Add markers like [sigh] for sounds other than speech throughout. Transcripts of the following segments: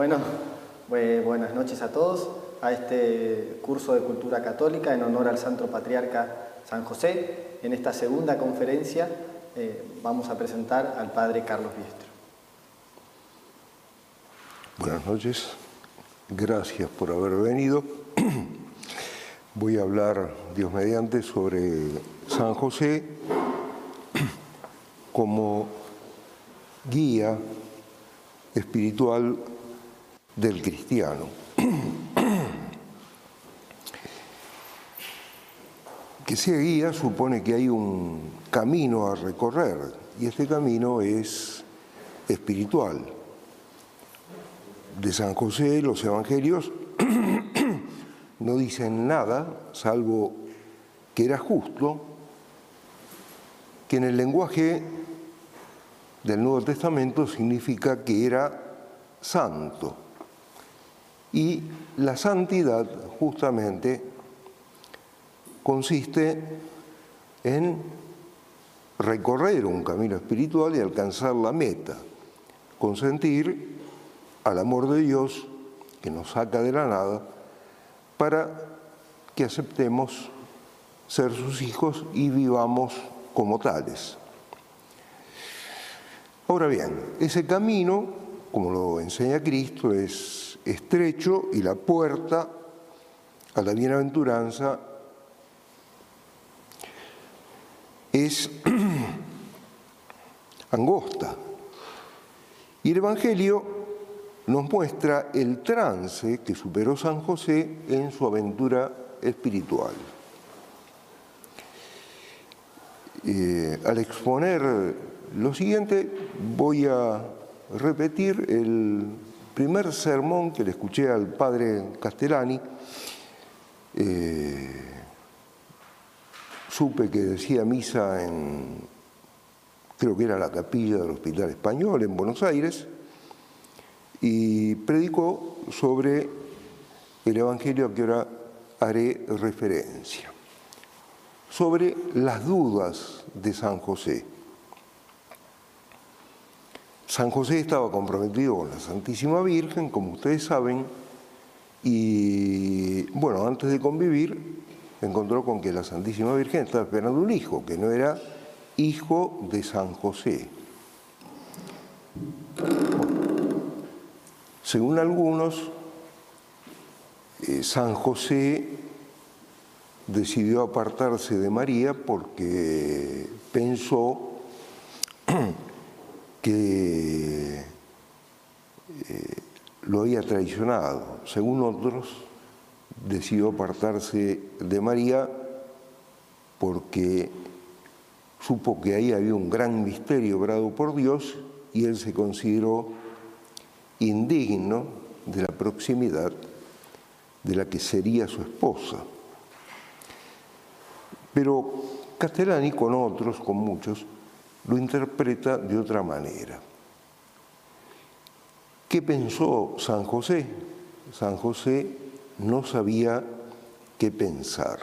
Bueno, buenas noches a todos a este curso de Cultura Católica en honor al Santo Patriarca San José. En esta segunda conferencia eh, vamos a presentar al Padre Carlos Biestro. Buenas noches, gracias por haber venido. [clears throat] Voy a hablar, Dios mediante, sobre San José como guía espiritual del cristiano. [clears throat] Que sea guía supone que hay un camino a recorrer y este camino es espiritual. De San José los evangelios [clears throat] no dicen nada, salvo que era justo, que en el lenguaje del Nuevo Testamento significa que era santo. Y la santidad justamente consiste en recorrer un camino espiritual y alcanzar la meta, consentir al amor de Dios que nos saca de la nada para que aceptemos ser sus hijos y vivamos como tales. Ahora bien, ese camino, como lo enseña Cristo, es estrecho y la puerta a la bienaventuranza es [clears throat] angosta. Y el Evangelio nos muestra el trance que superó San José en su aventura espiritual. Eh, al exponer lo siguiente, voy a repetir el primer sermón que le escuché al padre Castellani. Eh, supe que decía misa en, creo que era la capilla del Hospital Español en Buenos Aires, y predicó sobre el Evangelio a que ahora haré referencia, sobre las dudas de San José. San José estaba comprometido con la Santísima Virgen, como ustedes saben, y bueno, antes de convivir, encontró con que la Santísima Virgen estaba esperando un hijo, que no era hijo de San José. Según algunos, eh, San José decidió apartarse de María porque pensó que eh, lo había traicionado. Según otros, decidió apartarse de María porque supo que ahí había un gran misterio obrado por Dios y él se consideró indigno de la proximidad de la que sería su esposa. Pero Castellani con otros, con muchos, lo interpreta de otra manera. ¿Qué pensó San José? San José no sabía qué pensar.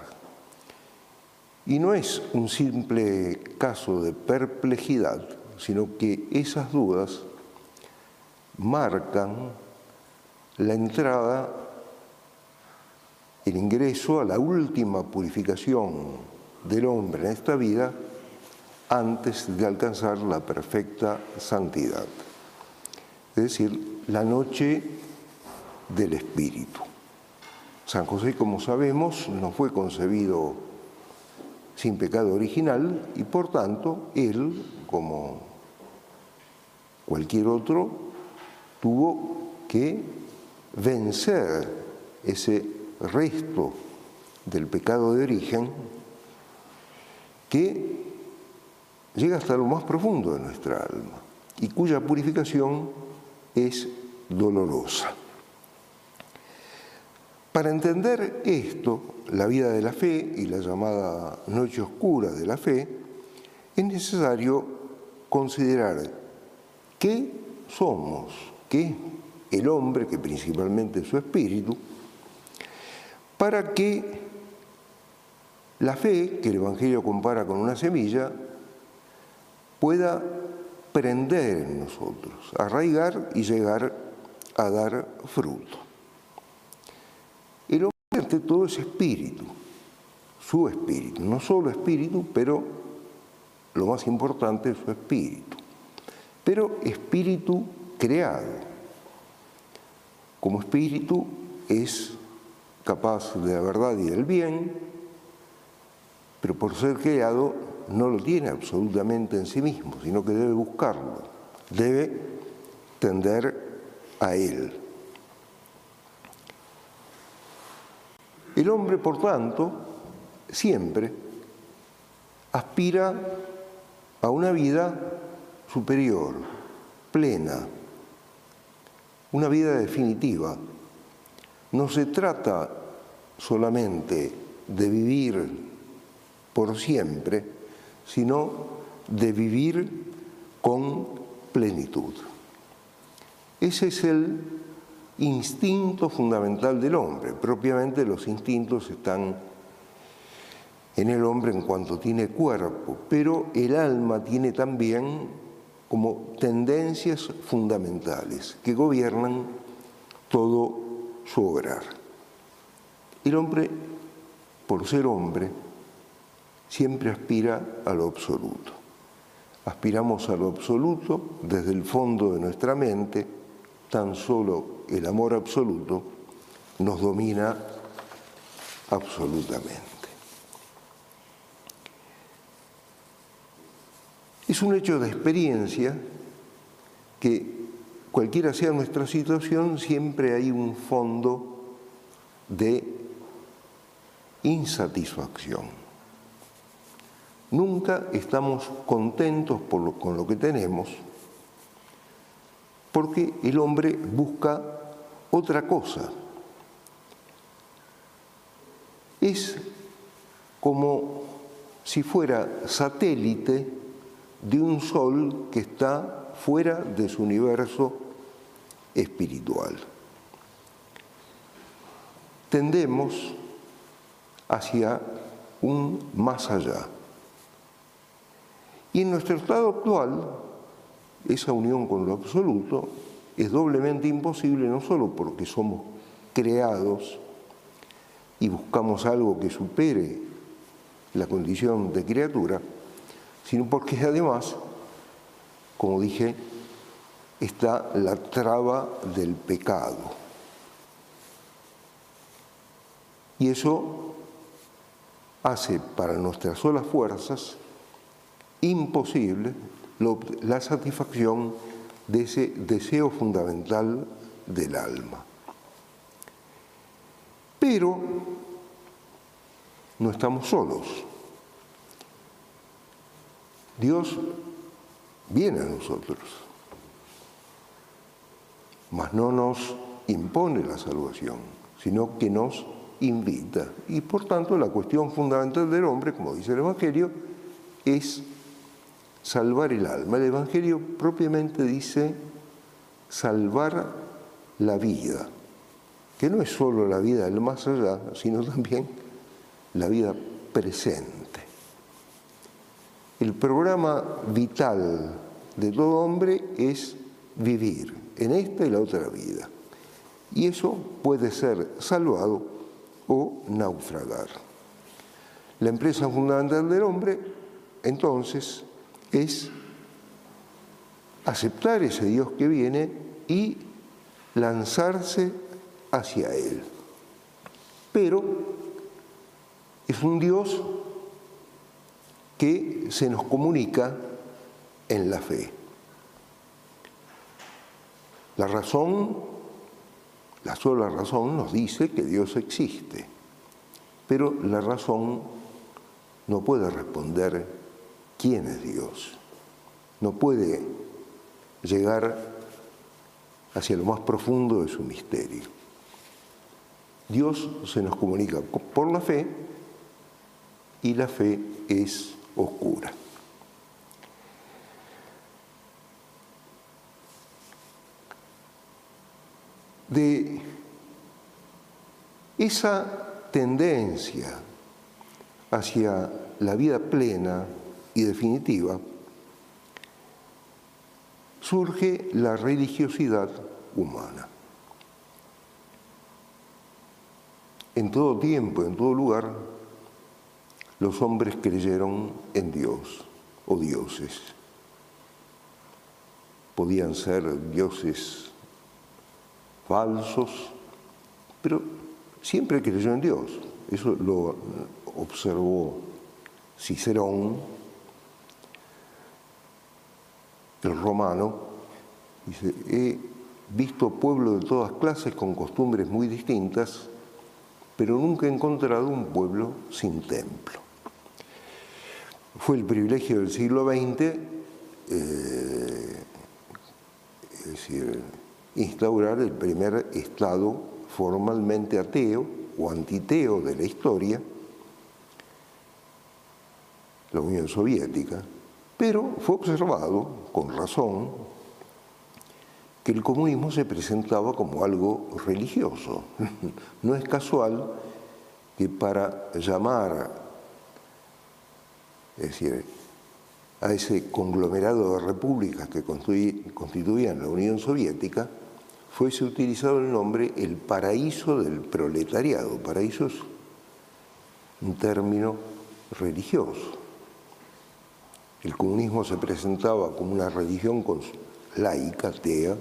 Y no es un simple caso de perplejidad, sino que esas dudas marcan la entrada, el ingreso a la última purificación del hombre en esta vida antes de alcanzar la perfecta santidad. Es decir, la noche del Espíritu. San José, como sabemos, no fue concebido sin pecado original y por tanto él, como cualquier otro, tuvo que vencer ese resto del pecado de origen que llega hasta lo más profundo de nuestra alma y cuya purificación es dolorosa. Para entender esto, la vida de la fe y la llamada noche oscura de la fe, es necesario considerar qué somos que el hombre, que principalmente es su espíritu, para que la fe, que el Evangelio compara con una semilla, pueda prender en nosotros, arraigar y llegar a dar fruto. El hombre ante todo es espíritu, su espíritu, no solo espíritu, pero lo más importante es su espíritu, pero espíritu creado. Como espíritu es capaz de la verdad y del bien, pero por ser creado no lo tiene absolutamente en sí mismo, sino que debe buscarlo, debe tender a él. El hombre, por tanto, siempre aspira a una vida superior, plena, una vida definitiva. No se trata solamente de vivir por siempre, sino de vivir con plenitud. Ese es el instinto fundamental del hombre. Propiamente los instintos están en el hombre en cuanto tiene cuerpo, pero el alma tiene también como tendencias fundamentales que gobiernan todo su obrar. El hombre, por ser hombre, siempre aspira a lo absoluto. Aspiramos a lo absoluto desde el fondo de nuestra mente, tan solo el amor absoluto nos domina absolutamente. Es un hecho de experiencia que cualquiera sea nuestra situación, siempre hay un fondo de insatisfacción. Nunca estamos contentos con lo que tenemos porque el hombre busca otra cosa. Es como si fuera satélite de un sol que está fuera de su universo espiritual. Tendemos hacia un más allá. Y en nuestro estado actual, esa unión con lo absoluto es doblemente imposible, no solo porque somos creados y buscamos algo que supere la condición de criatura, sino porque además, como dije, está la traba del pecado. Y eso hace para nuestras solas fuerzas imposible la satisfacción de ese deseo fundamental del alma. Pero no estamos solos. Dios viene a nosotros, mas no nos impone la salvación, sino que nos invita. Y por tanto la cuestión fundamental del hombre, como dice el Evangelio, es salvar el alma. El Evangelio propiamente dice salvar la vida, que no es solo la vida del más allá, sino también la vida presente. El programa vital de todo hombre es vivir en esta y la otra vida. Y eso puede ser salvado o naufragar. La empresa fundamental del hombre, entonces, es aceptar ese Dios que viene y lanzarse hacia Él. Pero es un Dios que se nos comunica en la fe. La razón, la sola razón nos dice que Dios existe, pero la razón no puede responder quién es Dios. No puede llegar hacia lo más profundo de su misterio. Dios se nos comunica por la fe y la fe es oscura. De esa tendencia hacia la vida plena y definitiva, surge la religiosidad humana. En todo tiempo, en todo lugar, los hombres creyeron en Dios o dioses. Podían ser dioses falsos, pero siempre creyó en Dios. Eso lo observó Cicerón el romano, dice, he visto pueblos de todas clases con costumbres muy distintas, pero nunca he encontrado un pueblo sin templo. Fue el privilegio del siglo XX, eh, es decir, instaurar el primer Estado formalmente ateo o antiteo de la historia, la Unión Soviética, pero fue observado, con razón, que el comunismo se presentaba como algo religioso. [laughs] No es casual que para llamar, es decir, a ese conglomerado de repúblicas que constituían la Unión Soviética, fuese utilizado el nombre el paraíso del proletariado. Paraíso es un término religioso. El comunismo se presentaba como una religión laica, atea,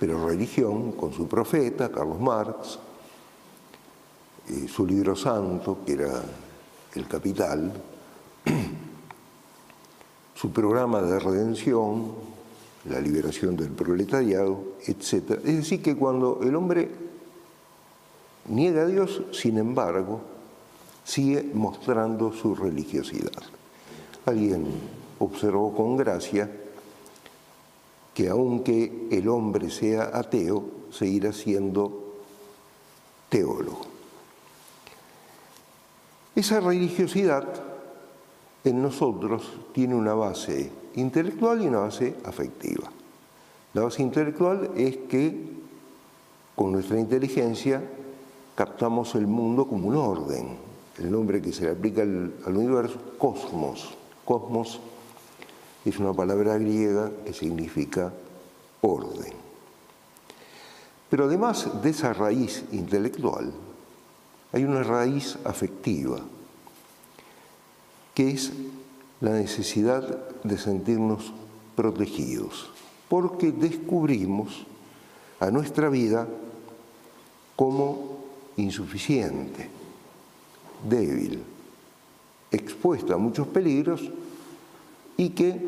pero religión con su profeta, Carlos Marx, eh, su libro santo, que era El Capital, [clears throat] su programa de redención, la liberación del proletariado, etc. Es decir, que cuando el hombre niega a Dios, sin embargo, sigue mostrando su religiosidad. Alguien observó con gracia que aunque el hombre sea ateo, seguirá siendo teólogo. Esa religiosidad en nosotros tiene una base intelectual y una base afectiva. La base intelectual es que con nuestra inteligencia captamos el mundo como un orden, el nombre que se le aplica al, universo, cosmos. Cosmos es una palabra griega que significa orden. Pero además de esa raíz intelectual, hay una raíz afectiva, que es la necesidad de sentirnos protegidos, porque descubrimos a nuestra vida como insuficiente, débil, expuesta a muchos peligros y que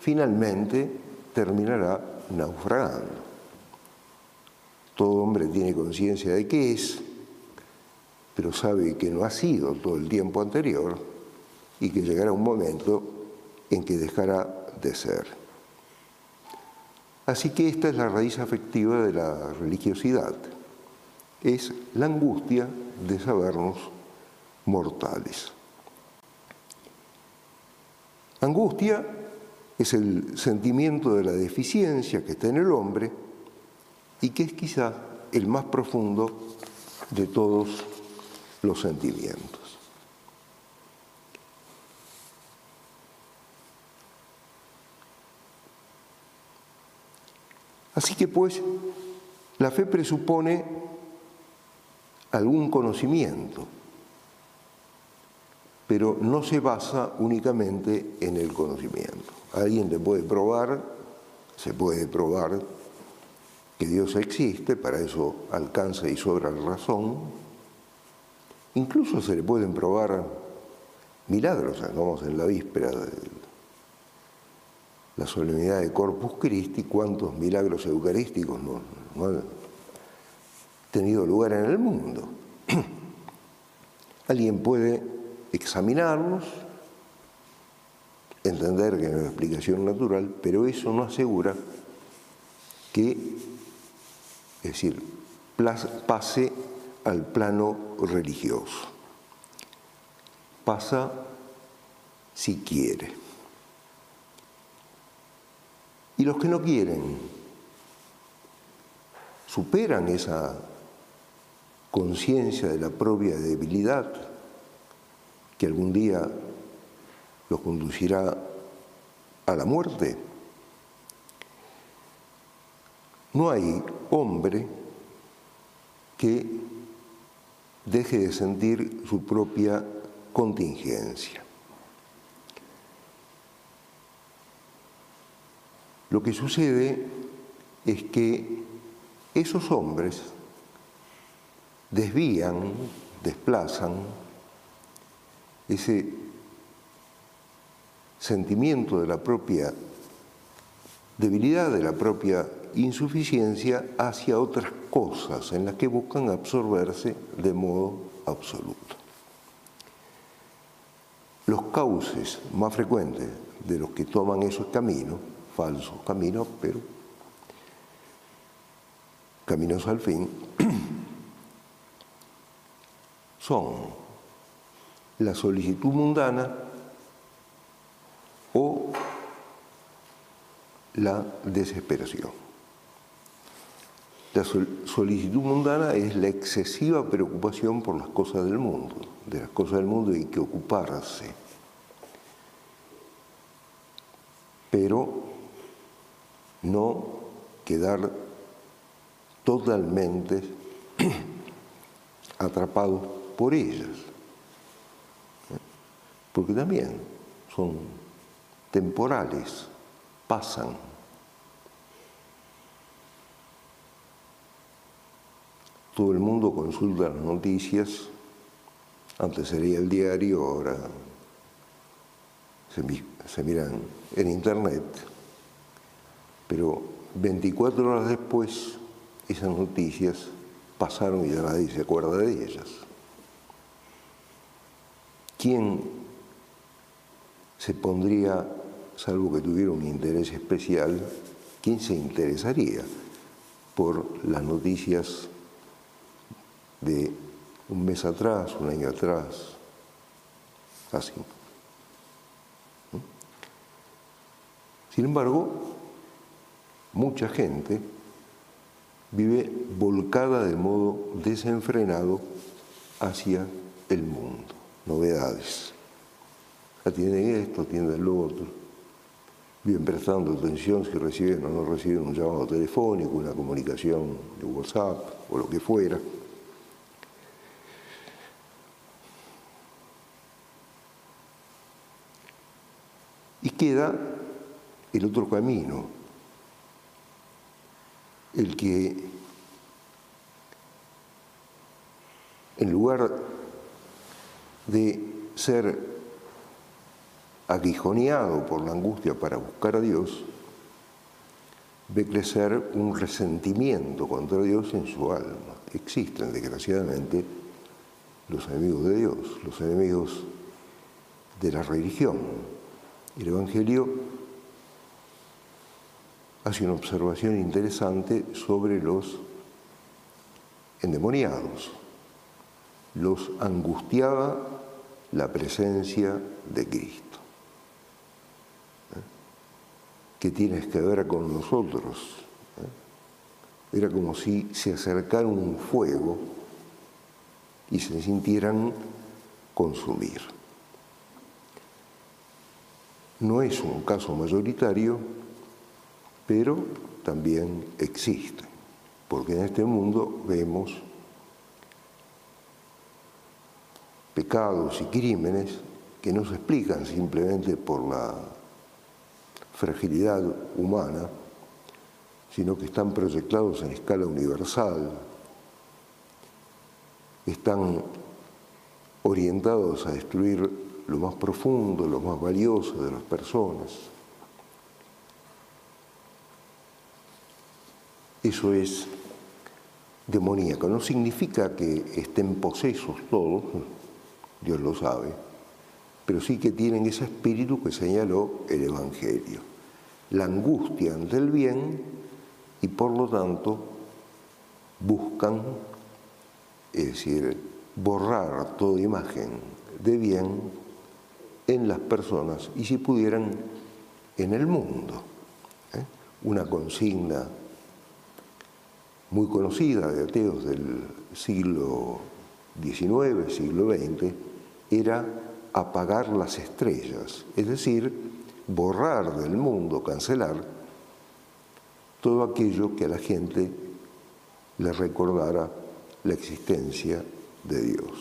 finalmente terminará naufragando. Todo hombre tiene conciencia de que es, pero sabe que no ha sido todo el tiempo anterior y que llegará un momento en que dejará de ser. Así que esta es la raíz afectiva de la religiosidad. Es la angustia de sabernos mortales. Angustia es el sentimiento de la deficiencia que está en el hombre y que es quizá el más profundo de todos los sentimientos. Así que pues la fe presupone algún conocimiento, pero no se basa únicamente en el conocimiento. Alguien le puede probar, se puede probar que Dios existe, para eso alcanza y sobra la razón. Incluso se le pueden probar milagros, vamos en la víspera de la solemnidad de Corpus Christi, cuántos milagros eucarísticos no, han tenido lugar en el mundo. [clears throat] Alguien puede examinarlos, entender que es una explicación natural, pero eso no asegura que, es decir, pase al plano religioso. Pasa si quiere. Y los que no quieren superan esa conciencia de la propia debilidad que algún día los conducirá a la muerte. No hay hombre que deje de sentir su propia contingencia. Lo que sucede es que esos hombres desvían, desplazan ese sentimiento de la propia debilidad, de la propia insuficiencia hacia otras cosas en las que buscan absorberse de modo absoluto. Los cauces más frecuentes de los que toman esos caminos, falsos caminos, pero caminos al fin, [clears throat] son la solicitud mundana o la desesperación. La solicitud mundana es la excesiva preocupación por las cosas del mundo. De las cosas del mundo hay que ocuparse. Pero no quedar totalmente [clears throat] atrapados por ellas. Porque también son temporales, pasan. Todo el mundo consulta las noticias, antes sería el diario, ahora se, miran en internet, pero 24 horas después esas noticias pasaron y ya nadie se acuerda de ellas. ¿Quién se pondría, salvo que tuviera un interés especial, quién se interesaría por las noticias de un mes atrás, un año atrás, así. Sin embargo, mucha gente vive volcada de modo desenfrenado hacia el mundo, novedades. Atienden esto, atienden lo otro. Viven prestando atención si reciben o no reciben un llamado telefónico, una comunicación de WhatsApp o lo que fuera. Y queda el otro camino, el que en lugar de ser aguijoneado por la angustia para buscar a Dios, ve crecer un resentimiento contra Dios en su alma. Existen, desgraciadamente, los enemigos de Dios, los enemigos de la religión, el Evangelio hace una observación interesante sobre los endemoniados. Los angustiaba la presencia de Cristo. ¿Eh? ¿Qué tienes que ver con nosotros? ¿Eh? Era como si se acercara un fuego y se sintieran consumir. No es un caso mayoritario, pero también existe, porque en este mundo vemos pecados y crímenes que no se explican simplemente por la fragilidad humana, sino que están proyectados en escala universal, están orientados a destruir lo más profundo, lo más valioso de las personas. Eso es demoníaco. No significa que estén posesos todos, Dios lo sabe, pero sí que tienen ese espíritu que señaló el Evangelio. La angustia ante el bien y por lo tanto buscan, es decir, borrar toda imagen de bien en las personas y si pudieran en el mundo. ¿eh? Una consigna muy conocida de ateos del siglo XIX, siglo XX, era apagar las estrellas, es decir, borrar del mundo, cancelar todo aquello que a la gente le recordara la existencia de Dios,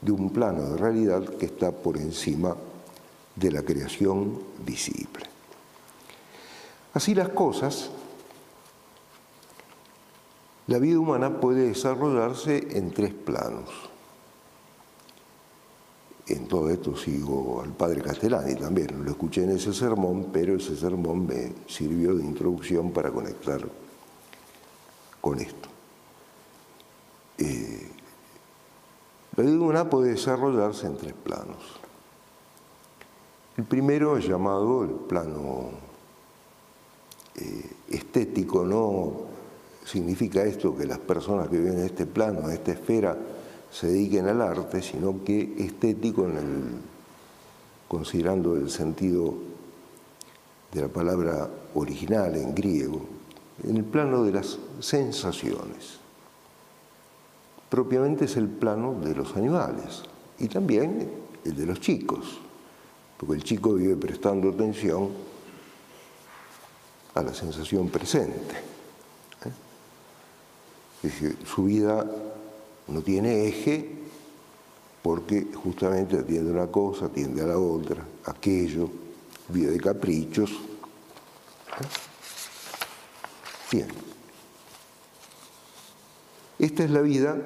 de un plano de realidad que está por encima de la creación visible. Así las cosas, la vida humana puede desarrollarse en tres planos. En todo esto sigo al padre Castellani también, lo escuché en ese sermón, pero ese sermón me sirvió de introducción para conectar con esto. Eh, la vida puede desarrollarse en tres planos. El primero es llamado el plano eh, estético, no significa esto que las personas que viven en este plano, en esta esfera, se dediquen al arte, sino que estético en el, considerando el sentido de la palabra original en griego, en el plano de las sensaciones. Propiamente es el plano de los animales y también el de los chicos, porque el chico vive prestando atención a la sensación presente. ¿eh? su vida no tiene eje porque justamente atiende una cosa, atiende a la otra, aquello, vida de caprichos. Bien. Esta es la vida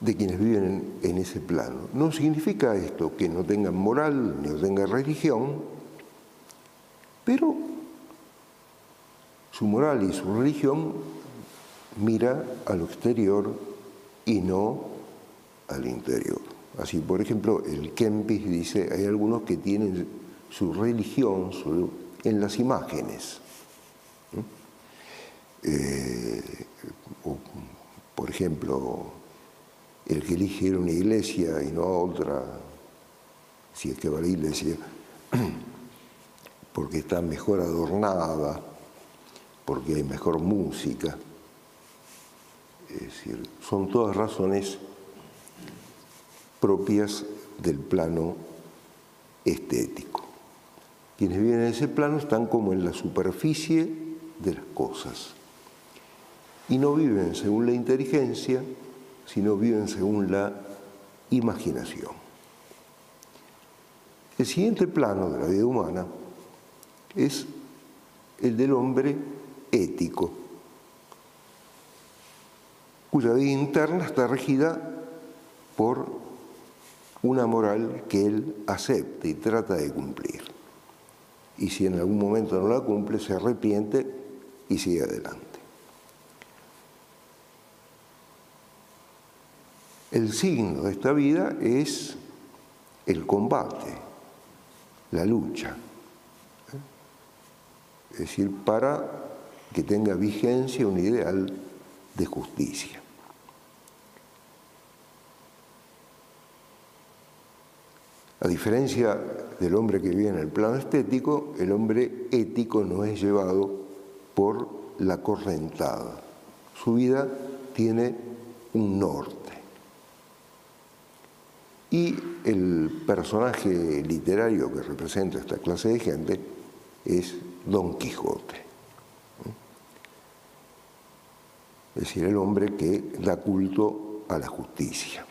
de quienes viven en, ese plano. No significa esto que no tengan moral ni no tengan religión, pero su moral y su religión mira a lo exterior y no al interior. Así, por ejemplo, el Kempis dice, hay algunos que tienen su religión en las imágenes. Eh, por ejemplo, el que elige ir a una iglesia y no a otra, si es que va a la iglesia, [clears throat] porque está mejor adornada, porque hay mejor música. Es decir, son todas razones propias del plano estético. Quienes viven en ese plano están como en la superficie de las cosas y no viven según la inteligencia, sino viven según la imaginación. El siguiente plano de la vida humana es el del hombre ético, cuya vida interna está regida por una moral que él acepta y trata de cumplir. Y si en algún momento no la cumple, se arrepiente y sigue adelante. El signo de esta vida es el combate, la lucha es decir, para que tenga vigencia un ideal de justicia. A diferencia del hombre que vive en el plano estético, el hombre ético no es llevado por la correntada. Su vida tiene un norte. Y el personaje literario que representa esta clase de gente es Don Quijote. Es decir, el hombre que da culto a la justicia.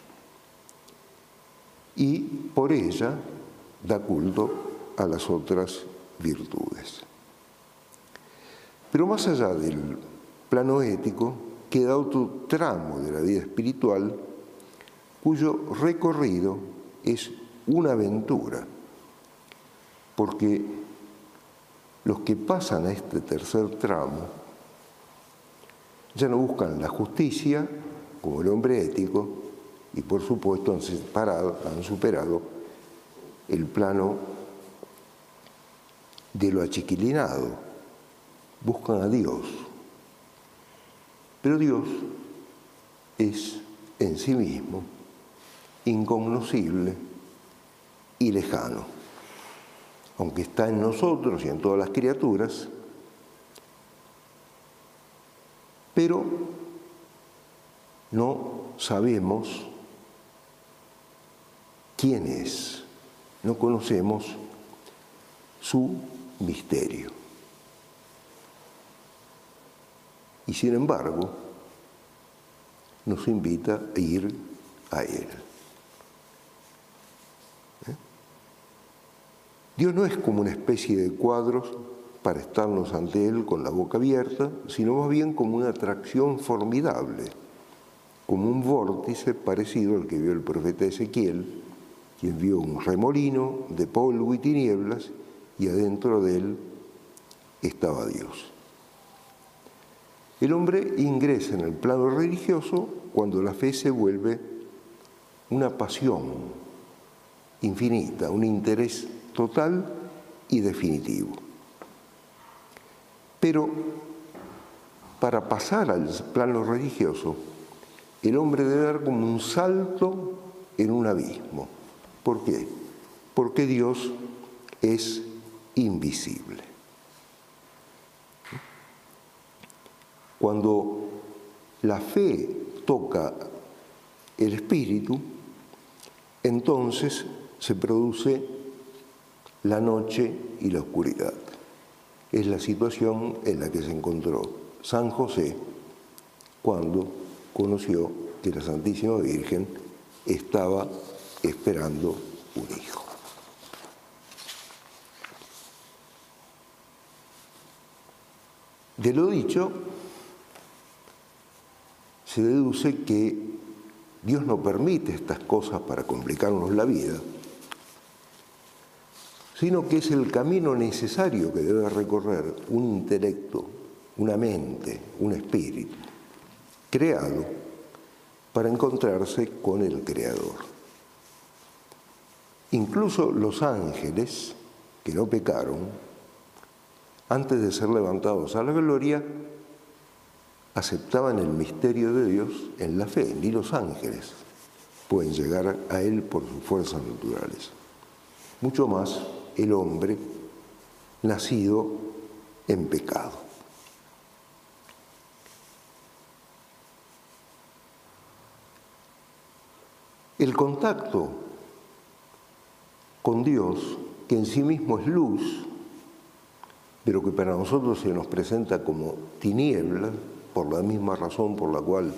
Y por ella da culto a las otras virtudes. Pero más allá del plano ético, queda otro tramo de la vida espiritual cuyo recorrido es una aventura, porque los que pasan a este tercer tramo ya no buscan la justicia como el hombre ético y por supuesto han, separado, han superado el plano de lo achiquilinado, buscan a Dios. Pero Dios es en sí mismo incognoscible y lejano aunque está en nosotros y en todas las criaturas, pero no sabemos quién es, no conocemos su misterio. Y sin embargo, nos invita a ir a Él. ¿Eh? Dios no es como una especie de cuadros para estarnos ante Él con la boca abierta, sino más bien como una atracción formidable, como un vórtice parecido al que vio el profeta Ezequiel, quien vio un remolino de polvo y tinieblas y adentro de él estaba Dios. El hombre ingresa en el plano religioso cuando la fe se vuelve una pasión infinita, un interés total y definitivo. Pero para pasar al plano religioso, el hombre debe dar como un salto en un abismo. ¿Por qué? Porque Dios es invisible. Cuando la fe toca el espíritu, entonces se produce la noche y la oscuridad. Es la situación en la que se encontró San José cuando conoció que la Santísima Virgen estaba esperando un hijo. De lo dicho, se deduce que Dios no permite estas cosas para complicarnos la vida, sino que es el camino necesario que debe recorrer un intelecto, una mente, un espíritu, creado para encontrarse con el Creador. Incluso los ángeles, que no pecaron, antes de ser levantados a la gloria, aceptaban el misterio de Dios en la fe, ni los ángeles pueden llegar a Él por sus fuerzas naturales. Mucho más el hombre nacido en pecado. El contacto con Dios, que en sí mismo es luz, pero que para nosotros se nos presenta como tinieblas, por la misma razón por la cual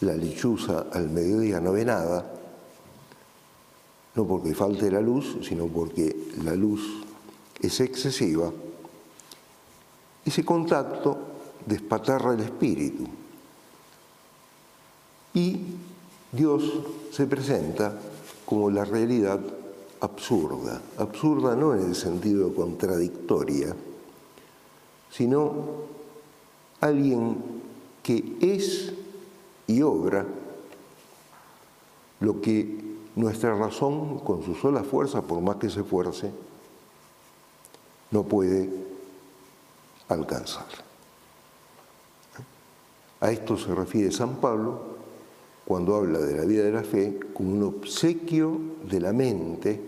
la lechuza al mediodía no ve nada, no porque falte la luz, sino porque la luz es excesiva, ese contacto despatarra el espíritu. Y Dios se presenta como la realidad absurda, absurda no en el sentido contradictoria, sino alguien que es y obra lo que nuestra razón, con su sola fuerza, por más que se esfuerce, no puede alcanzar. A esto se refiere San Pablo cuando habla de la vida de la fe como un obsequio de la mente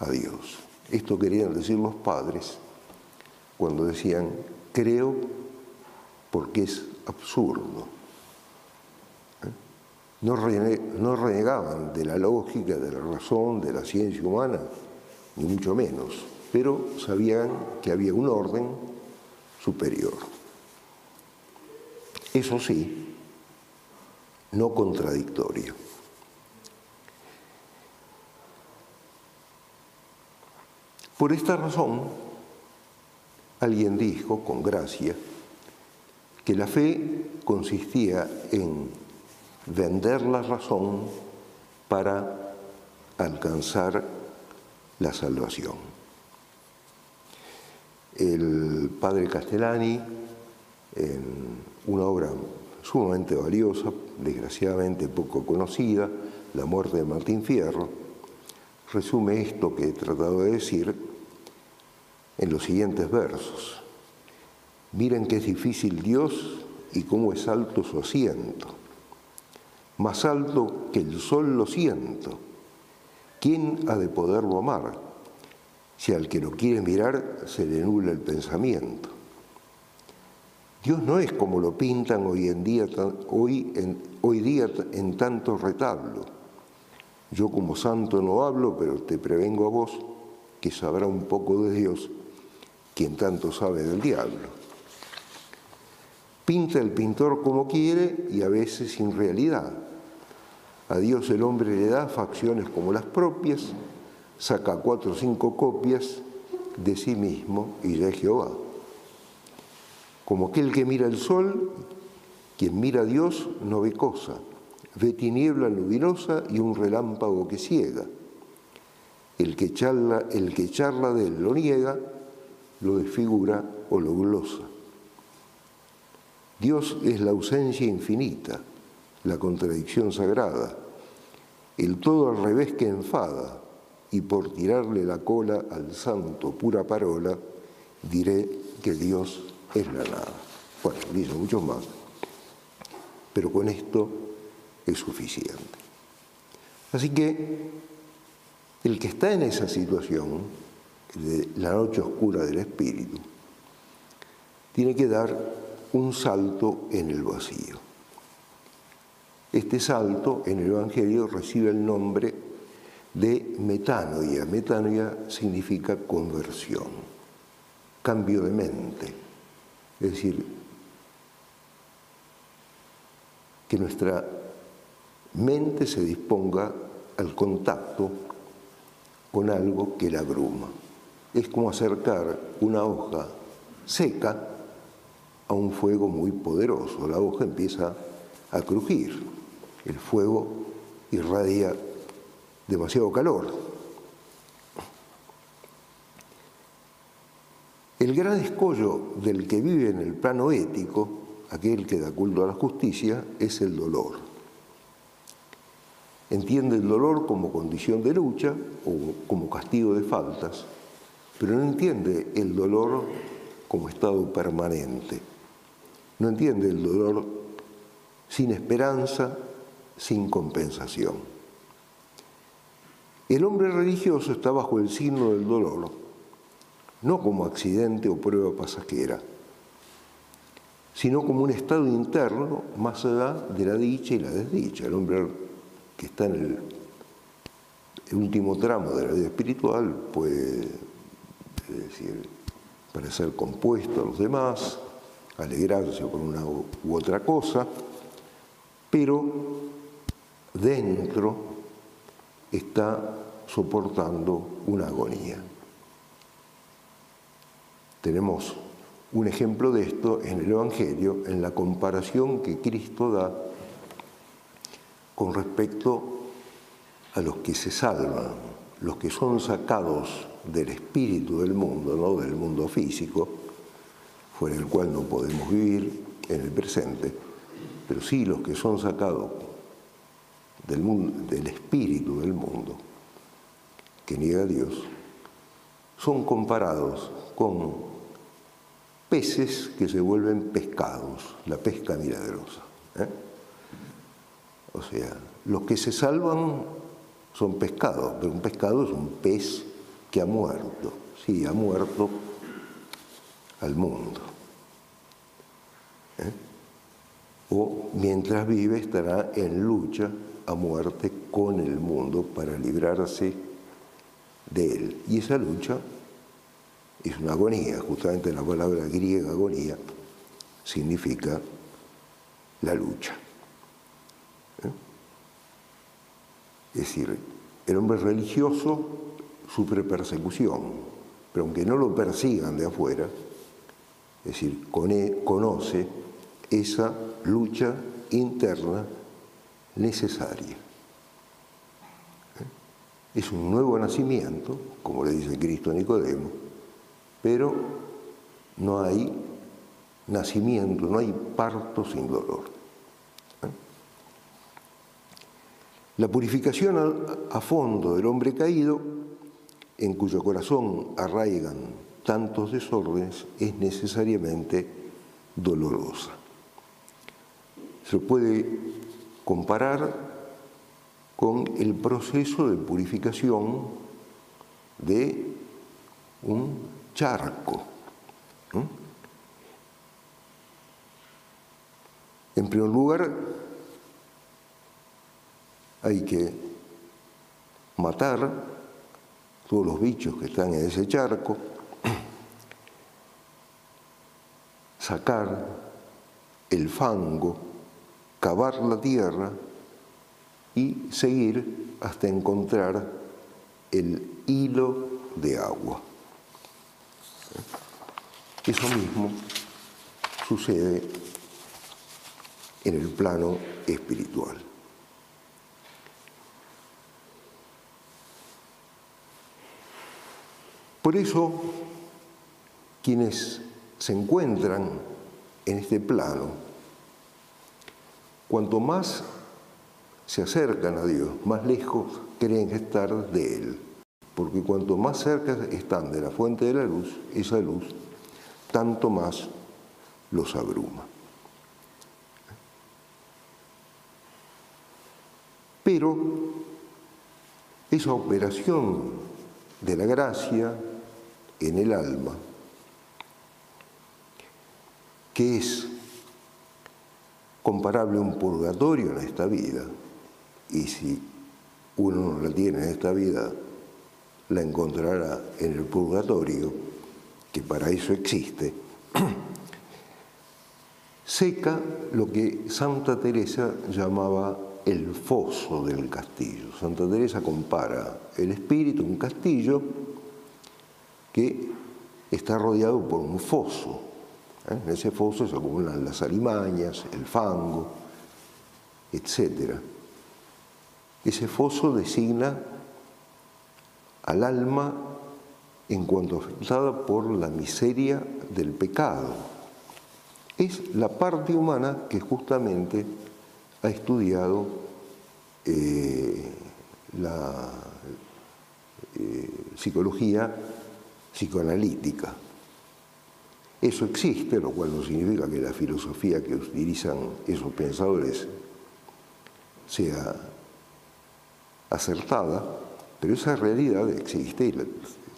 a Dios. Esto querían decir los padres cuando decían, creo porque es absurdo. ¿Eh? No, renegaban de la lógica, de la razón, de la ciencia humana, ni mucho menos, pero sabían que había un orden superior. Eso sí, no contradictorio. Por esta razón, alguien dijo con gracia, que la fe consistía en vender la razón para alcanzar la salvación. El padre Castellani, en una obra sumamente valiosa, desgraciadamente poco conocida, La muerte de Martín Fierro, resume esto que he tratado de decir en los siguientes versos. Miren que es difícil Dios y cómo es alto su asiento. Más alto que el sol lo siento. ¿Quién ha de poderlo amar? Si al que lo quiere mirar se le nubla el pensamiento. Dios no es como lo pintan hoy en día, hoy, en, hoy día en tanto retablo. Yo como santo no hablo, pero te prevengo a vos que sabrá un poco de Dios quien tanto sabe del diablo. Pinta el pintor como quiere y a veces sin realidad. A Dios el hombre le da facciones como las propias, saca cuatro o cinco copias de sí mismo y es Jehová. Como aquel que mira el sol, quien mira a Dios no ve cosa, ve tiniebla luminosa y un relámpago que ciega. El que charla, el que charla de él lo niega, lo desfigura o lo glosa. Dios es la ausencia infinita, la contradicción sagrada, el todo al revés que enfada, y por tirarle la cola al santo pura parola, diré que Dios es la nada. Bueno, dice mucho más, pero con esto es suficiente. Así que el que está en esa situación, de la noche oscura del espíritu, tiene que dar un salto en el vacío. Este salto en el Evangelio recibe el nombre de metanoia. Metanoia significa conversión, cambio de mente. Es decir, que nuestra mente se disponga al contacto con algo que la abruma. Es como acercar una hoja seca a un fuego muy poderoso. La hoja empieza a crujir. El fuego irradia demasiado calor. El gran escollo del que vive en el plano ético, aquel que da culto a la justicia, es el dolor. Entiende el dolor como condición de lucha o como castigo de faltas, pero no entiende el dolor como estado permanente. No entiende el dolor sin esperanza, sin compensación. El hombre religioso está bajo el signo del dolor, no como accidente o prueba pasajera, sino como un estado interno más allá de la dicha y la desdicha. El hombre que está en el, último tramo de la vida espiritual puede decir, parecer compuesto a los demás, alegrarse por una u otra cosa, pero dentro está soportando una agonía. Tenemos un ejemplo de esto en el Evangelio, en la comparación que Cristo da con respecto a los que se salvan, los que son sacados del espíritu del mundo, no del mundo físico, fuera del cual no podemos vivir en el presente, pero sí los que son sacados del, espíritu del mundo, que niega a Dios, son comparados con peces que se vuelven pescados, la pesca milagrosa. ¿eh? O sea, los que se salvan son pescados, pero un pescado es un pez que ha muerto, sí, ha muerto al mundo. ¿eh? O mientras vive estará en lucha a muerte con el mundo para librarse de él. Y esa lucha es una agonía, justamente la palabra griega agonía significa la lucha. ¿Eh? Es decir, el hombre religioso sufre persecución, pero aunque no lo persigan de afuera, es decir, conoce esa lucha interna necesaria. ¿Eh? Es un nuevo nacimiento, como le dice Cristo a Nicodemo, pero no hay nacimiento, no hay parto sin dolor. ¿Eh? La purificación a fondo del hombre caído, en cuyo corazón arraigan tantos desórdenes, es necesariamente dolorosa. Se puede comparar con el proceso de purificación de un charco. En primer lugar, hay que matar todos los bichos que están en ese charco, [clears throat] sacar el fango, cavar la tierra y seguir hasta encontrar el hilo de agua. Eso mismo sucede en el plano espiritual. Por eso, quienes se encuentran en este plano, cuanto más se acercan a Dios, más lejos creen estar de Él. Porque cuanto más cerca están de la fuente de la luz, esa luz, tanto más los abruma. Pero esa operación de la gracia en el alma, que es comparable a un purgatorio en esta vida, y si uno no la tiene en esta vida, la encontrará en el purgatorio, que para eso existe, [clears throat] seca lo que Santa Teresa llamaba el foso del castillo. Santa Teresa compara el espíritu, un castillo, que está rodeado por un foso. ¿eh? En ese foso se acumulan las alimañas, el fango, etc. Ese foso designa al alma en cuanto afectada por la miseria del pecado. Es la parte humana que justamente ha estudiado eh, la eh, psicología psicoanalítica. Eso existe, lo cual no significa que la filosofía que utilizan esos pensadores sea acertada, pero esa realidad existe y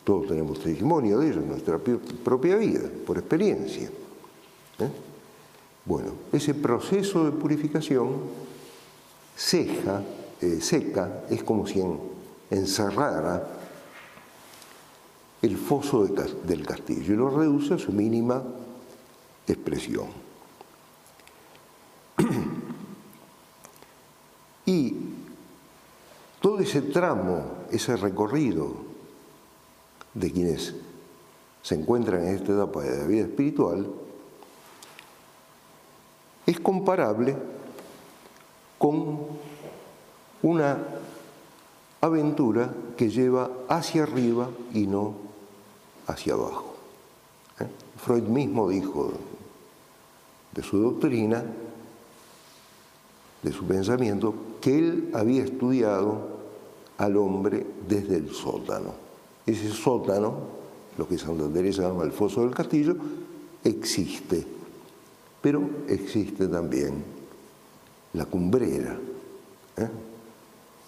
todos tenemos testimonio de ello en nuestra propia vida, por experiencia. ¿eh? Bueno, ese proceso de purificación eh, seca, es como si encerrara el foso del castillo y lo reduce a su mínima expresión. [clears throat] Y todo ese tramo, ese recorrido de quienes se encuentran en esta etapa de la vida espiritual, es comparable con una aventura que lleva hacia arriba y no hacia abajo. ¿eh? Freud mismo dijo de su doctrina, de su pensamiento, que él había estudiado al hombre desde el sótano. Ese sótano, lo que Santa Teresa llama el foso del castillo, existe, pero existe también la cumbrera, ¿eh?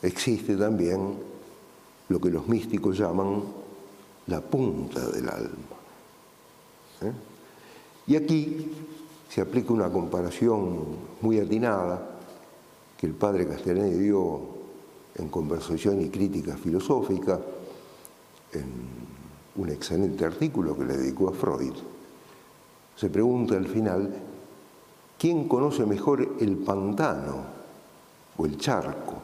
existe también lo que los místicos llaman la punta del alma. ¿eh? Y aquí se aplica una comparación muy atinada que el padre Castellani dio en conversación y crítica filosófica en un excelente artículo que le dedicó a Freud. Se pregunta al final, ¿quién conoce mejor el pantano o el charco?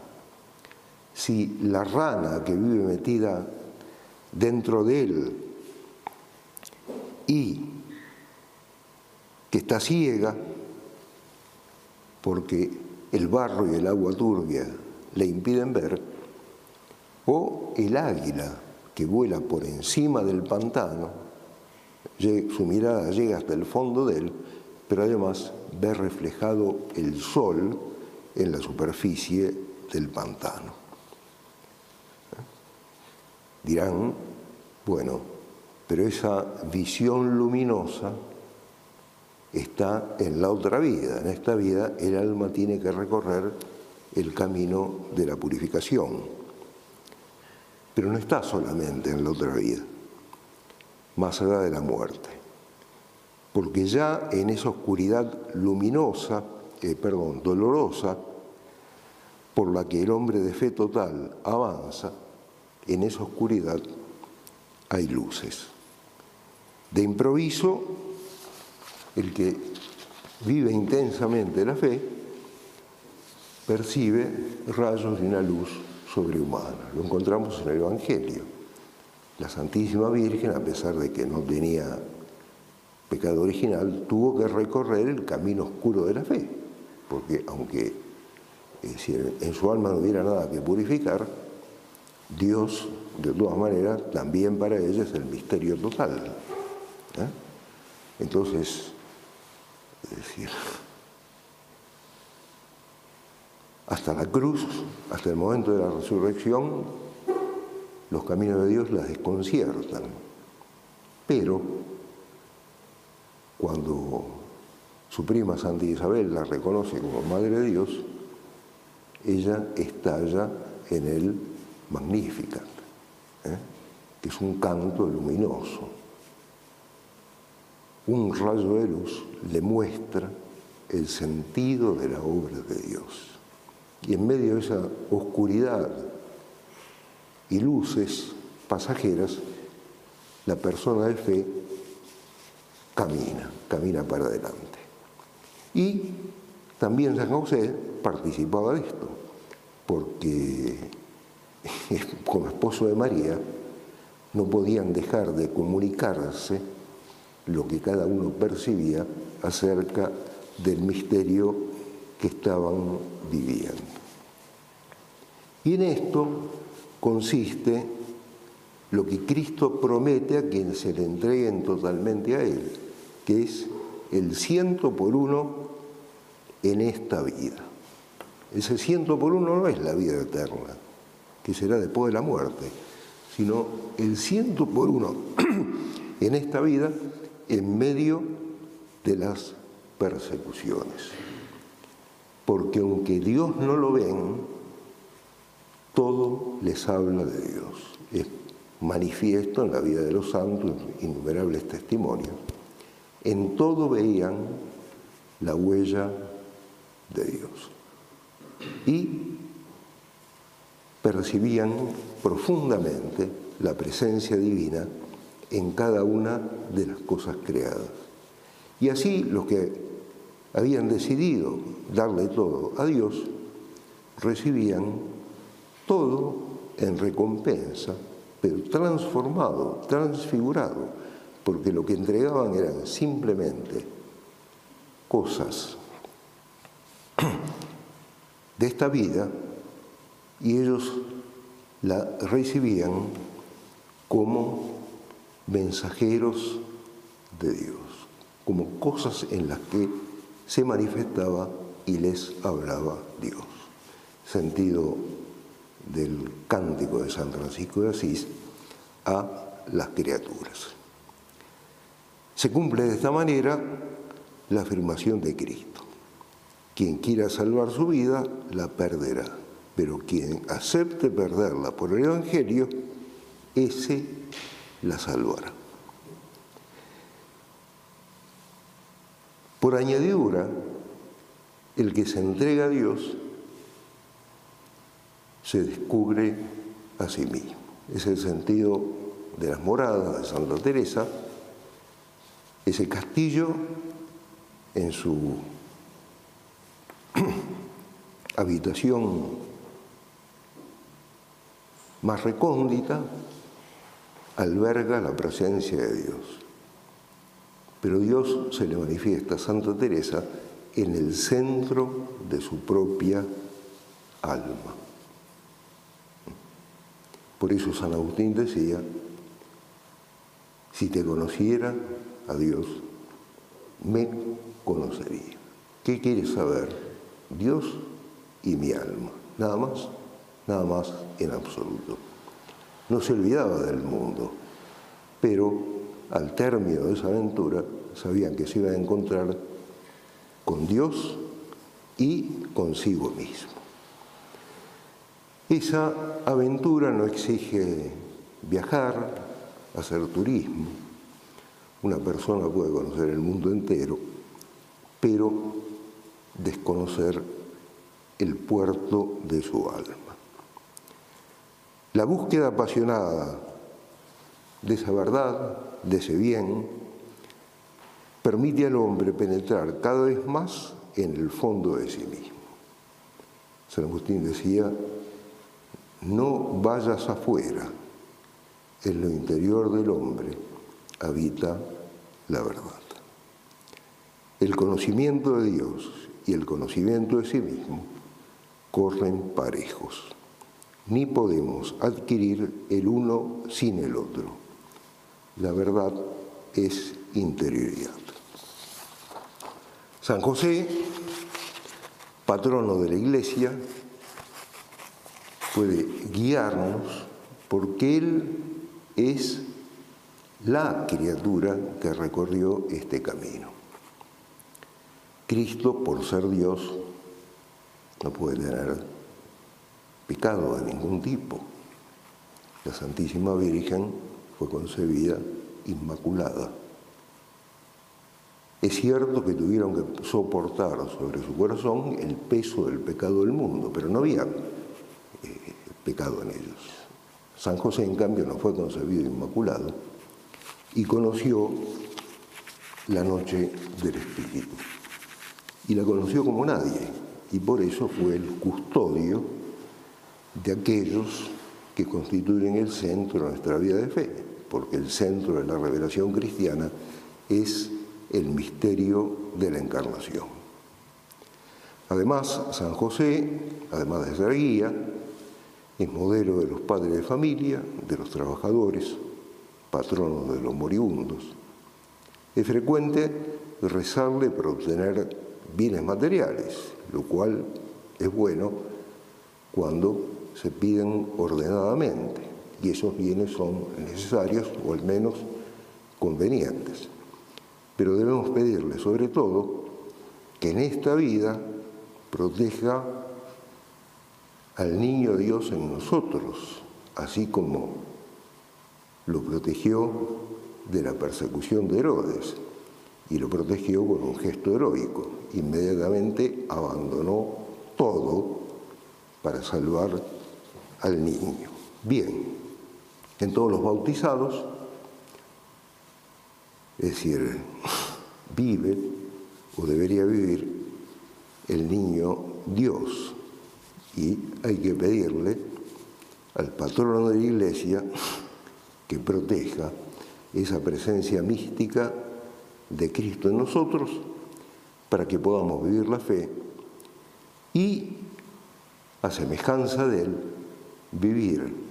Si la rana que vive metida dentro de él y que está ciega porque el barro y el agua turbia le impiden ver, o el águila que vuela por encima del pantano, su mirada llega hasta el fondo de él, pero además ve reflejado el sol en la superficie del pantano. Dirán, bueno, pero esa visión luminosa está en la otra vida. En esta vida el alma tiene que recorrer el camino de la purificación. Pero no está solamente en la otra vida, más allá de la muerte. Porque ya en esa oscuridad luminosa, eh, perdón, dolorosa, por la que el hombre de fe total avanza, en esa oscuridad hay luces. De improviso, el que vive intensamente la fe, percibe rayos de una luz sobrehumana. Lo encontramos en el Evangelio. La Santísima Virgen, a pesar de que no tenía pecado original, tuvo que recorrer el camino oscuro de la fe, porque aunque en su alma no hubiera nada que purificar, Dios, de todas maneras, también para ella es el misterio total. ¿eh? Entonces, es decir, hasta la cruz, hasta el momento de la resurrección, los caminos de Dios las desconciertan. Pero cuando su prima Santa Isabel la reconoce como Madre de Dios, ella estalla en el Magnificat, ¿eh? que es un canto luminoso. Un rayo de luz le muestra el sentido de la obra de Dios. Y en medio de esa oscuridad y luces pasajeras, la persona de fe camina, camina para adelante. Y también San José participaba de esto, porque [laughs] como esposo de María no podían dejar de comunicarse lo que cada uno percibía acerca del misterio que estaban viviendo. Y en esto consiste lo que Cristo promete a quienes se le entreguen totalmente a Él, que es el ciento por uno en esta vida. Ese ciento por uno no es la vida eterna, que será después de la muerte, sino el ciento por uno en esta vida en medio de las persecuciones. Porque aunque Dios no lo ven, todo les habla de Dios. Es manifiesto en la vida de los santos, innumerables testimonios. En todo veían la huella de Dios. Y percibían profundamente la presencia divina en cada una de las cosas creadas. Y así los que habían decidido darle todo a Dios, recibían todo en recompensa, pero transformado, transfigurado, porque lo que entregaban eran simplemente cosas de esta vida y ellos la recibían como mensajeros de Dios, como cosas en las que se manifestaba y les hablaba Dios. Sentido del cántico de San Francisco de Asís a las criaturas. Se cumple de esta manera la afirmación de Cristo. Quien quiera salvar su vida, la perderá, pero quien acepte perderla por el Evangelio, ese la salvará. Por añadidura, el que se entrega a Dios se descubre a sí mismo. Es el sentido de las moradas de Santa Teresa, ese castillo en su [clears throat] habitación más recóndita alberga la presencia de Dios. Pero Dios se le manifiesta a Santa Teresa en el centro de su propia alma. Por eso San Agustín decía, si te conociera a Dios, me conocería. ¿Qué quieres saber? Dios y mi alma. Nada más, nada más en absoluto. No se olvidaba del mundo, pero al término de esa aventura, sabían que se iban a encontrar con Dios y consigo mismo. Esa aventura no exige viajar, hacer turismo. Una persona puede conocer el mundo entero, pero desconocer el puerto de su alma. La búsqueda apasionada de esa verdad, de ese bien, permite al hombre penetrar cada vez más en el fondo de sí mismo. San Agustín decía, no vayas afuera, en lo interior del hombre habita la verdad. El conocimiento de Dios y el conocimiento de sí mismo corren parejos. Ni podemos adquirir el uno sin el otro. La verdad es interioridad. San José, patrono de la Iglesia, puede guiarnos porque Él es la criatura que recorrió este camino. Cristo, por ser Dios, no puede tener pecado de ningún tipo. La Santísima Virgen fue concebida inmaculada. Es cierto que tuvieron que soportar sobre su corazón el peso del pecado del mundo, pero no había eh, pecado en ellos. San José, en cambio, no fue concebido inmaculado y conoció la noche del Espíritu. Y la conoció como nadie, y por eso fue el custodio de aquellos que constituyen el centro de nuestra vida de fe, porque el centro de la revelación cristiana es el misterio de la encarnación. Además, San José, además de ser guía, es modelo de los padres de familia, de los trabajadores, patrono de los moribundos. Es frecuente rezarle para obtener bienes materiales, lo cual es bueno cuando se piden ordenadamente y esos bienes son necesarios o al menos convenientes. Pero debemos pedirle sobre todo que en esta vida proteja al niño Dios en nosotros, así como lo protegió de la persecución de Herodes y lo protegió con un gesto heroico. Inmediatamente abandonó todo para salvar al niño. Bien, en todos los bautizados, es decir, vive o debería vivir el niño Dios. Y hay que pedirle al patrono de la iglesia que proteja esa presencia mística de Cristo en nosotros para que podamos vivir la fe y, a semejanza de Él, vivir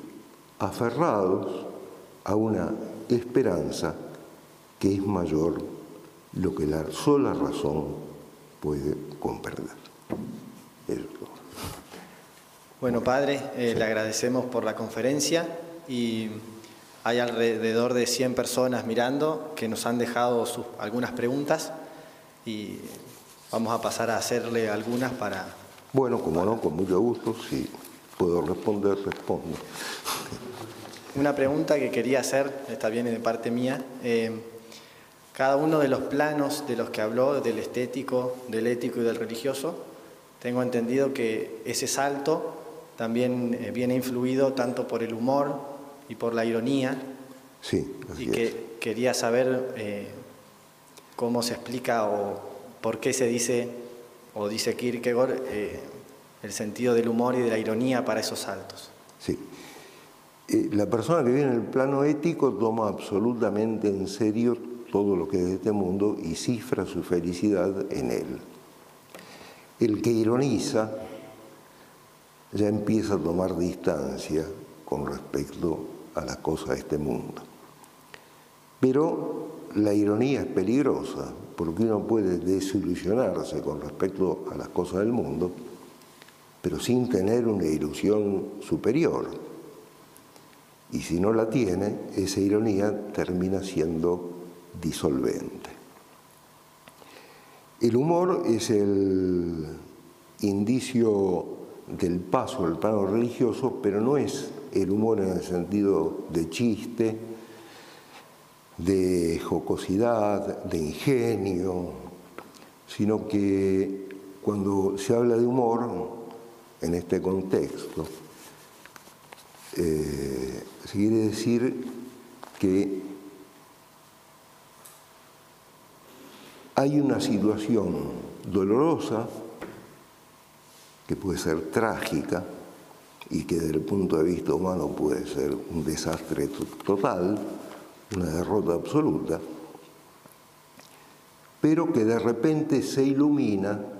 aferrados a una esperanza que es mayor lo que la sola razón puede comprender. Bueno, Padre, eh, le agradecemos por la conferencia y hay alrededor de 100 personas mirando que nos han dejado algunas preguntas y vamos a pasar a hacerle algunas para... Bueno, como no, con mucho gusto, si puedo responder, respondo. Una pregunta que quería hacer, esta viene de parte mía. Eh, cada uno de los planos de los que habló, del estético, del ético y del religioso, tengo entendido que ese salto también eh, viene influido tanto por el humor y por la ironía. Sí, así y que quería saber eh, cómo se explica o por qué se dice, o dice Kierkegaard, el sentido del humor y de la ironía para esos saltos. Sí. la persona que viene en el plano ético toma absolutamente en serio todo lo que es de este mundo y cifra su felicidad en él. El que ironiza ya empieza a tomar distancia con respecto a las cosas de este mundo. Pero la ironía es peligrosa porque uno puede desilusionarse con respecto a las cosas del mundo, pero sin tener una ilusión superior. Y si no la tiene, esa ironía termina siendo disolvente. El humor es el indicio del paso al plano religioso, pero no es el humor en el sentido de chiste, de jocosidad, de ingenio, sino que cuando se habla de humor en este contexto, eh, quiere decir que hay una situación dolorosa que puede ser trágica y que desde el punto de vista humano puede ser un desastre total, una derrota absoluta, pero que de repente se ilumina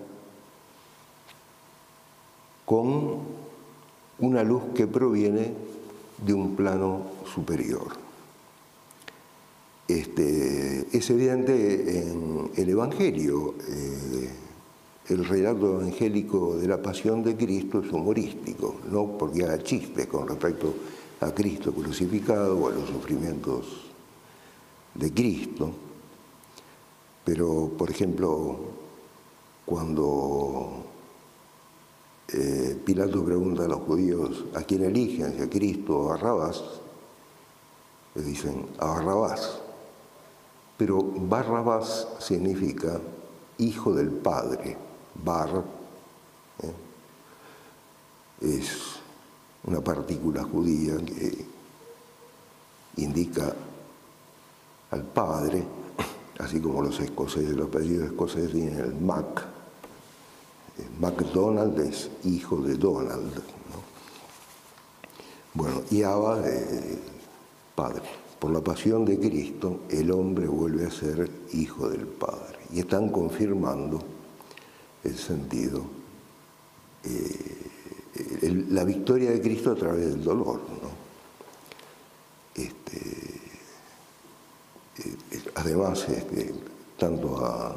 con una luz que proviene de un plano superior. Este, es evidente en el Evangelio. Eh, el relato evangélico de la pasión de Cristo es humorístico, no porque haga chistes con respecto a Cristo crucificado o a los sufrimientos de Cristo. Pero, por ejemplo, cuando eh, Pilato pregunta a los judíos a quién eligen, si a Cristo o a Barrabás, le dicen a Barrabás. Pero Barrabás significa hijo del Padre. Bar ¿eh? es una partícula judía que indica al Padre, así como los escoceses, los apellidos escoceses tienen el Mac. MacDonald es hijo de Donald. Bueno, y Abba, eh, Padre. Por la pasión de Cristo, el hombre vuelve a ser hijo del Padre. Y están confirmando el sentido, eh, la victoria de Cristo a través del dolor. Este, eh, además, este, tanto a,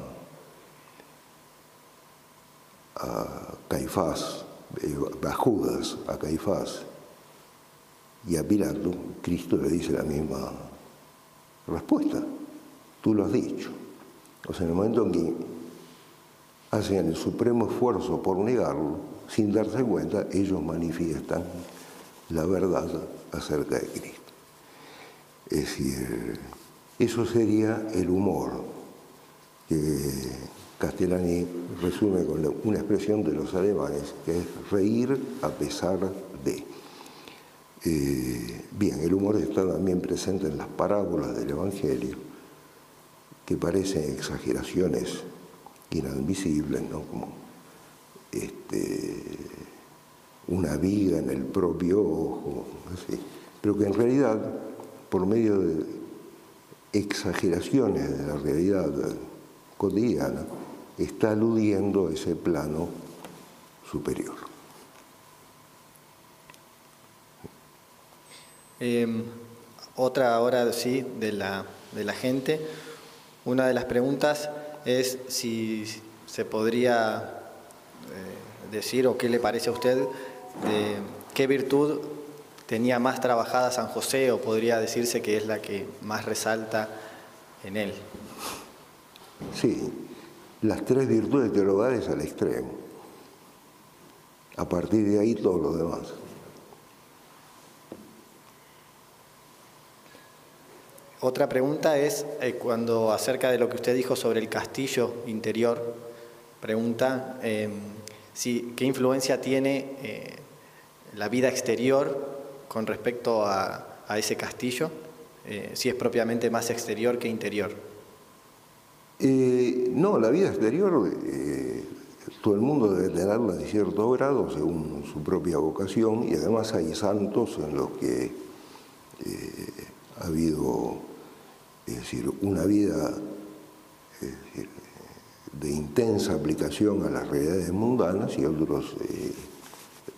a Caifás, eh, a Judas, a Caifás y a Pilato, Cristo le dice la misma respuesta. Tú lo has dicho. O sea, en el momento en que hacen el supremo esfuerzo por negarlo, sin darse cuenta, ellos manifiestan la verdad acerca de Cristo. Es decir, eso sería el humor que Castellani resume con una expresión de los alemanes, que es reír a pesar de. Eh, bien, el humor está también presente en las parábolas del Evangelio, que parecen exageraciones inadmisibles, ¿no? como este, una viga en el propio ojo, pero que en realidad, por medio de exageraciones de la realidad cotidiana, está aludiendo a ese plano superior. Em, otra ahora sí de la, de la gente, una de las preguntas es si se podría eh, decir o qué le parece a usted de qué virtud tenía más trabajada San José o podría decirse que es la que más resalta en él. Sí, las tres virtudes teologales al extremo. A partir de ahí todo lo demás. Otra pregunta es, eh, cuando acerca de lo que usted dijo sobre el castillo interior, pregunta em, si, qué influencia tiene eh, la vida exterior con respecto a, ese castillo, eh, si es propiamente más exterior que interior. No, la vida exterior, todo el mundo debe tenerla de cierto grado según su propia vocación y además hay santos en los que ha habido es decir, una vida de intensa aplicación a las realidades mundanas y otros eh,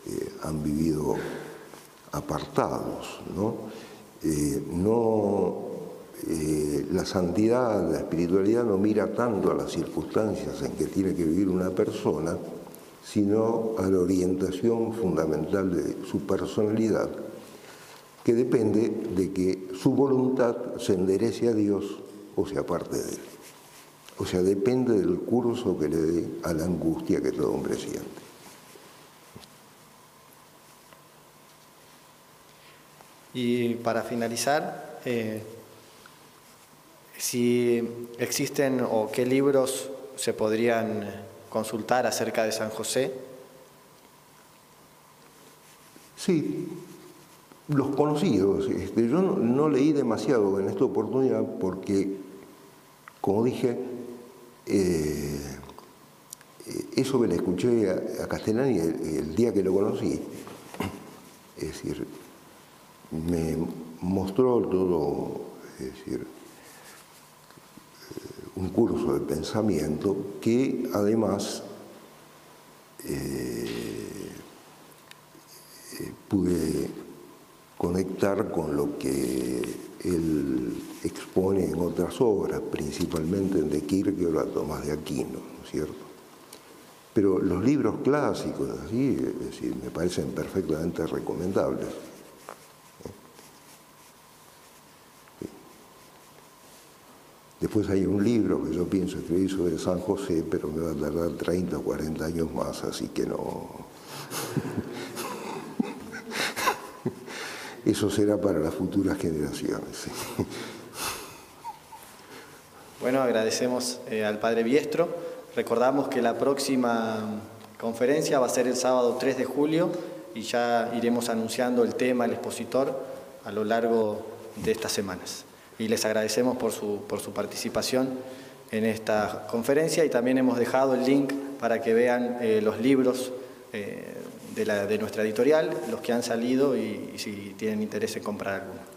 eh, han vivido apartados. ¿no? Eh, la santidad, la espiritualidad no mira tanto a las circunstancias en que tiene que vivir una persona, sino a la orientación fundamental de su personalidad que depende de que su voluntad se enderece a Dios o se aparte de Él. O sea, depende del curso que le dé a la angustia que todo hombre siente. Y para finalizar, eh, si existen o qué libros se podrían consultar acerca de San José. Sí, los conocidos, este, yo no, leí demasiado en esta oportunidad porque, como dije, Eh, eso me lo escuché a, Castellani el, día que lo conocí. Es decir, me mostró todo, es decir, un curso de pensamiento que además eh, pude conectar con lo que él expone en otras obras, principalmente en de Kierkegaard a Tomás de Aquino, ¿no es cierto? Pero los libros clásicos, así, decir, me parecen perfectamente recomendables. Después hay un libro que yo pienso escribir sobre San José, pero me va a tardar 30 o 40 años más, así que no. [laughs] Eso será para las futuras generaciones. Bueno, agradecemos eh, al Padre Biestro. Recordamos que la próxima conferencia va a ser el sábado 3 de julio y ya iremos anunciando el tema, el expositor, a lo largo de estas semanas. Y les agradecemos por su, por su participación en esta conferencia y también hemos dejado el link para que vean eh, los libros eh, de, la, de nuestra editorial, los que han salido y, y si tienen interés en comprar alguno.